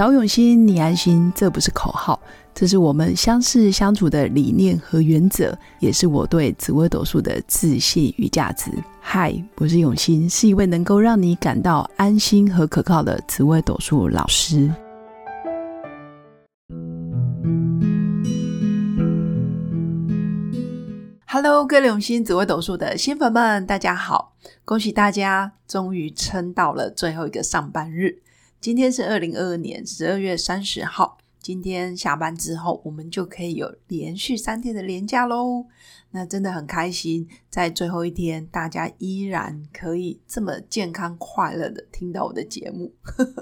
找永新，你安心，这不是口号，这是我们相识相处的理念和原则，也是我对紫微斗数的自信与价值。嗨，我是永新，是一位能够让你感到安心和可靠的紫微斗数老师。Hello，各位永新紫微斗数的新粉们，大家好！恭喜大家，终于撑到了最后一个上班日。今天是二零二二年十二月三十号。今天下班之后，我们就可以有连续三天的连假喽。那真的很开心，在最后一天，大家依然可以这么健康快乐的听到我的节目。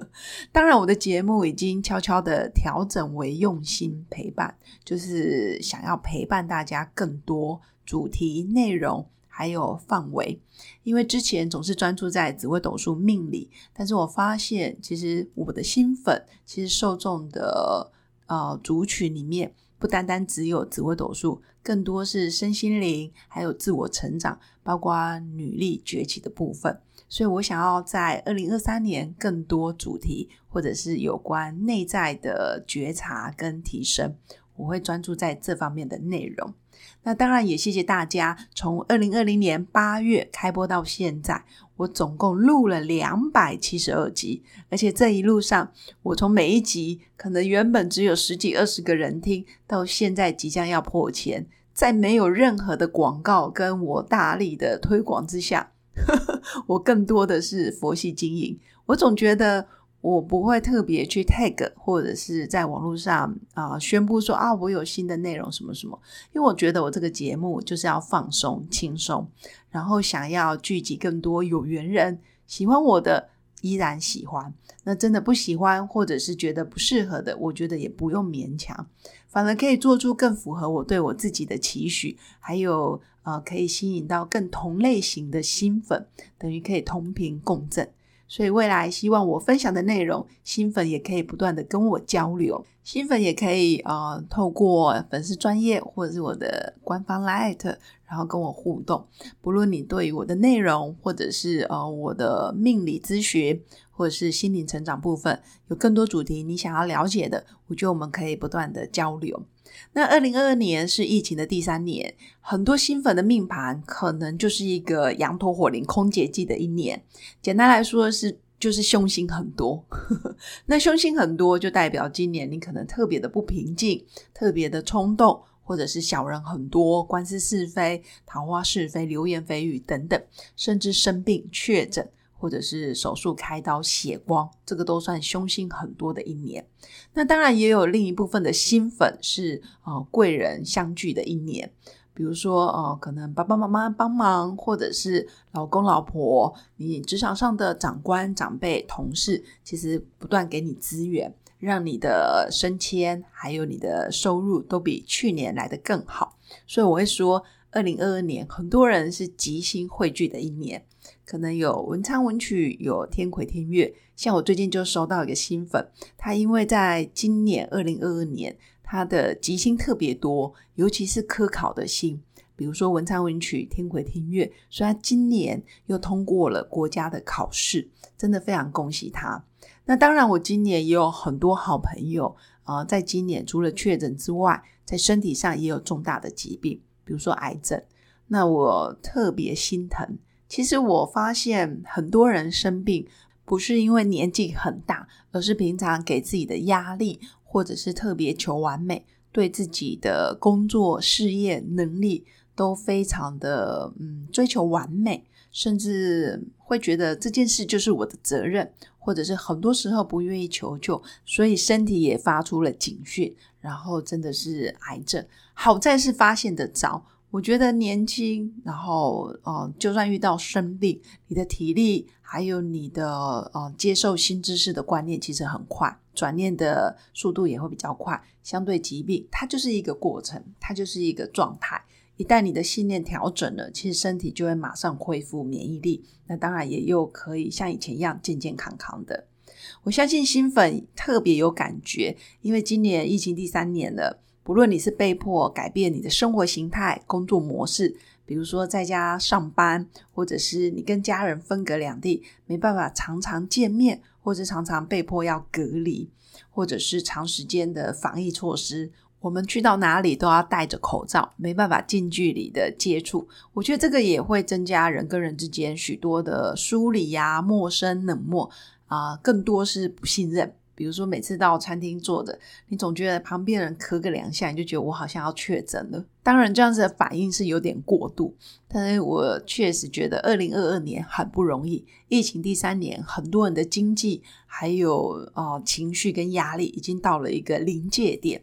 当然，我的节目已经悄悄的调整为用心陪伴，就是想要陪伴大家更多主题内容。还有范围，因为之前总是专注在紫微斗数命理，但是我发现其实我的新粉其实受众的呃族群里面，不单单只有紫微斗数，更多是身心灵，还有自我成长，包括女力崛起的部分。所以我想要在二零二三年更多主题，或者是有关内在的觉察跟提升，我会专注在这方面的内容。那当然也谢谢大家，从二零二零年八月开播到现在，我总共录了两百七十二集，而且这一路上，我从每一集可能原本只有十几二十个人听，到现在即将要破千，在没有任何的广告跟我大力的推广之下，我更多的是佛系经营，我总觉得。我不会特别去 tag 或者是在网络上啊宣布说啊我有新的内容什么什么，因为我觉得我这个节目就是要放松轻松，然后想要聚集更多有缘人，喜欢我的依然喜欢，那真的不喜欢或者是觉得不适合的，我觉得也不用勉强，反而可以做出更符合我对我自己的期许，还有呃可以吸引到更同类型的新粉，等于可以同频共振。所以未来希望我分享的内容，新粉也可以不断的跟我交流，新粉也可以呃透过粉丝专业或者是我的官方 Light，然后跟我互动。不论你对于我的内容，或者是呃我的命理咨询，或者是心灵成长部分，有更多主题你想要了解的，我觉得我们可以不断的交流。那二零二二年是疫情的第三年，很多新粉的命盘可能就是一个羊驼火灵空劫记的一年。简单来说是就是凶星很多。那凶星很多就代表今年你可能特别的不平静，特别的冲动，或者是小人很多，官司是非、桃花是非、流言蜚语等等，甚至生病确诊。或者是手术开刀血光，这个都算凶星很多的一年。那当然也有另一部分的新粉是呃贵人相聚的一年，比如说呃可能爸爸妈妈帮忙，或者是老公老婆，你职场上的长官长辈同事，其实不断给你资源，让你的升迁还有你的收入都比去年来的更好。所以我会说，二零二二年很多人是吉星汇聚的一年。可能有文昌文曲，有天魁天月。像我最近就收到一个新粉，他因为在今年二零二二年，他的吉星特别多，尤其是科考的星，比如说文昌文曲、天魁天月，所以他今年又通过了国家的考试，真的非常恭喜他。那当然，我今年也有很多好朋友啊，在今年除了确诊之外，在身体上也有重大的疾病，比如说癌症。那我特别心疼。其实我发现很多人生病不是因为年纪很大，而是平常给自己的压力，或者是特别求完美，对自己的工作、事业能力都非常的嗯追求完美，甚至会觉得这件事就是我的责任，或者是很多时候不愿意求救，所以身体也发出了警讯，然后真的是癌症。好在是发现的早。我觉得年轻，然后呃，就算遇到生病，你的体力还有你的呃接受新知识的观念其实很快，转念的速度也会比较快。相对疾病，它就是一个过程，它就是一个状态。一旦你的信念调整了，其实身体就会马上恢复免疫力，那当然也又可以像以前一样健健康康的。我相信新粉特别有感觉，因为今年疫情第三年了。不论你是被迫改变你的生活形态、工作模式，比如说在家上班，或者是你跟家人分隔两地，没办法常常见面，或者常常被迫要隔离，或者是长时间的防疫措施。我们去到哪里都要戴着口罩，没办法近距离的接触。我觉得这个也会增加人跟人之间许多的疏离呀、陌生、冷漠啊，更多是不信任。比如说，每次到餐厅坐着，你总觉得旁边人咳个两下，你就觉得我好像要确诊了。当然，这样子的反应是有点过度，但是我确实觉得二零二二年很不容易。疫情第三年，很多人的经济还有啊情绪跟压力已经到了一个临界点。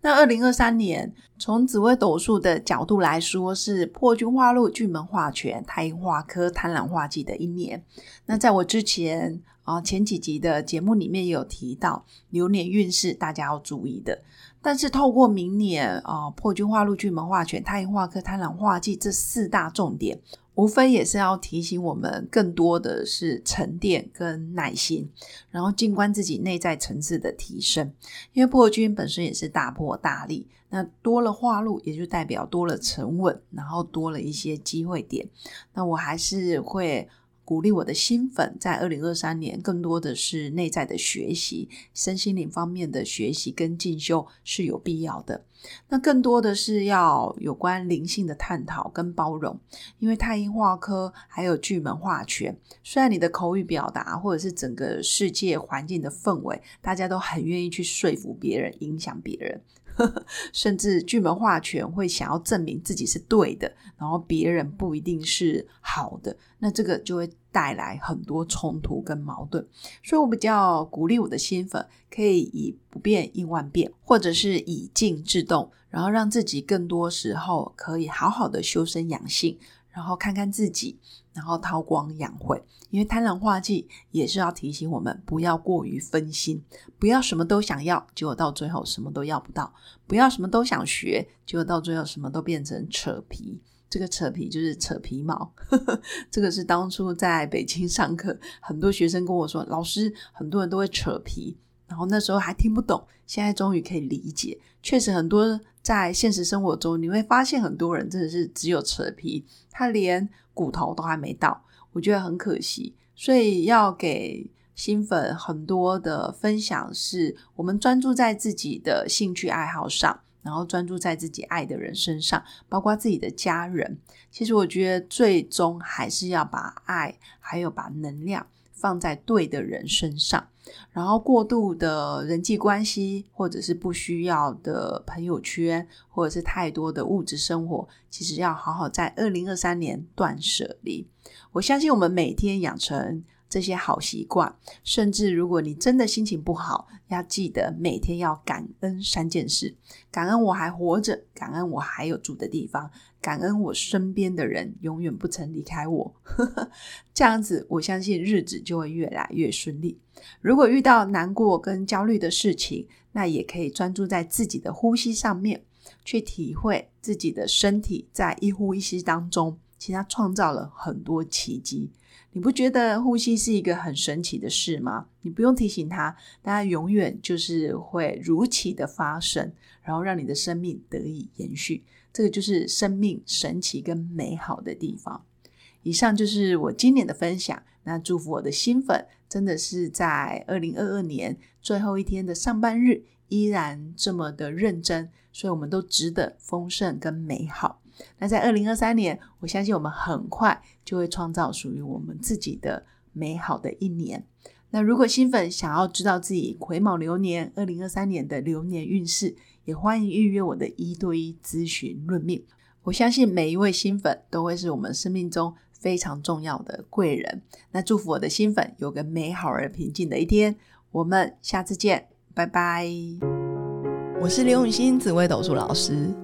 那二零二三年，从紫微斗数的角度来说，是破军化禄、巨门化权、太阴化科、贪婪化忌的一年。那在我之前啊前几集的节目里面也有提到流年运势，大家要注意的。但是透过明年啊破军化禄、巨门化权、太阴化科、贪婪化忌这四大重点。无非也是要提醒我们，更多的是沉淀跟耐心，然后静观自己内在层次的提升。因为破军本身也是大破大立，那多了化禄，也就代表多了沉稳，然后多了一些机会点。那我还是会。鼓励我的新粉，在二零二三年更多的是内在的学习，身心灵方面的学习跟进修是有必要的。那更多的是要有关灵性的探讨跟包容，因为太阴化科还有巨门化权，虽然你的口语表达或者是整个世界环境的氛围，大家都很愿意去说服别人，影响别人。甚至巨门化权会想要证明自己是对的，然后别人不一定是好的，那这个就会带来很多冲突跟矛盾。所以我比较鼓励我的新粉，可以以不变应万变，或者是以静制动，然后让自己更多时候可以好好的修身养性。然后看看自己，然后韬光养晦，因为贪婪化忌也是要提醒我们不要过于分心，不要什么都想要，结果到最后什么都要不到；不要什么都想学，结果到最后什么都变成扯皮。这个扯皮就是扯皮毛，这个是当初在北京上课，很多学生跟我说，老师很多人都会扯皮。然后那时候还听不懂，现在终于可以理解。确实，很多在现实生活中，你会发现很多人真的是只有扯皮，他连骨头都还没到，我觉得很可惜。所以要给新粉很多的分享，是我们专注在自己的兴趣爱好上，然后专注在自己爱的人身上，包括自己的家人。其实我觉得最终还是要把爱，还有把能量。放在对的人身上，然后过度的人际关系，或者是不需要的朋友圈，或者是太多的物质生活，其实要好好在二零二三年断舍离。我相信我们每天养成。这些好习惯，甚至如果你真的心情不好，要记得每天要感恩三件事：感恩我还活着，感恩我还有住的地方，感恩我身边的人永远不曾离开我。这样子，我相信日子就会越来越顺利。如果遇到难过跟焦虑的事情，那也可以专注在自己的呼吸上面，去体会自己的身体在一呼一吸当中，其实他创造了很多奇迹。你不觉得呼吸是一个很神奇的事吗？你不用提醒它，但它永远就是会如期的发生，然后让你的生命得以延续。这个就是生命神奇跟美好的地方。以上就是我今年的分享。那祝福我的新粉，真的是在二零二二年最后一天的上班日，依然这么的认真，所以我们都值得丰盛跟美好。那在二零二三年，我相信我们很快就会创造属于我们自己的美好的一年。那如果新粉想要知道自己癸卯流年二零二三年的流年运势，也欢迎预约我的一对一咨询论命。我相信每一位新粉都会是我们生命中非常重要的贵人。那祝福我的新粉有个美好而平静的一天。我们下次见，拜拜。我是刘永新紫微斗数老师。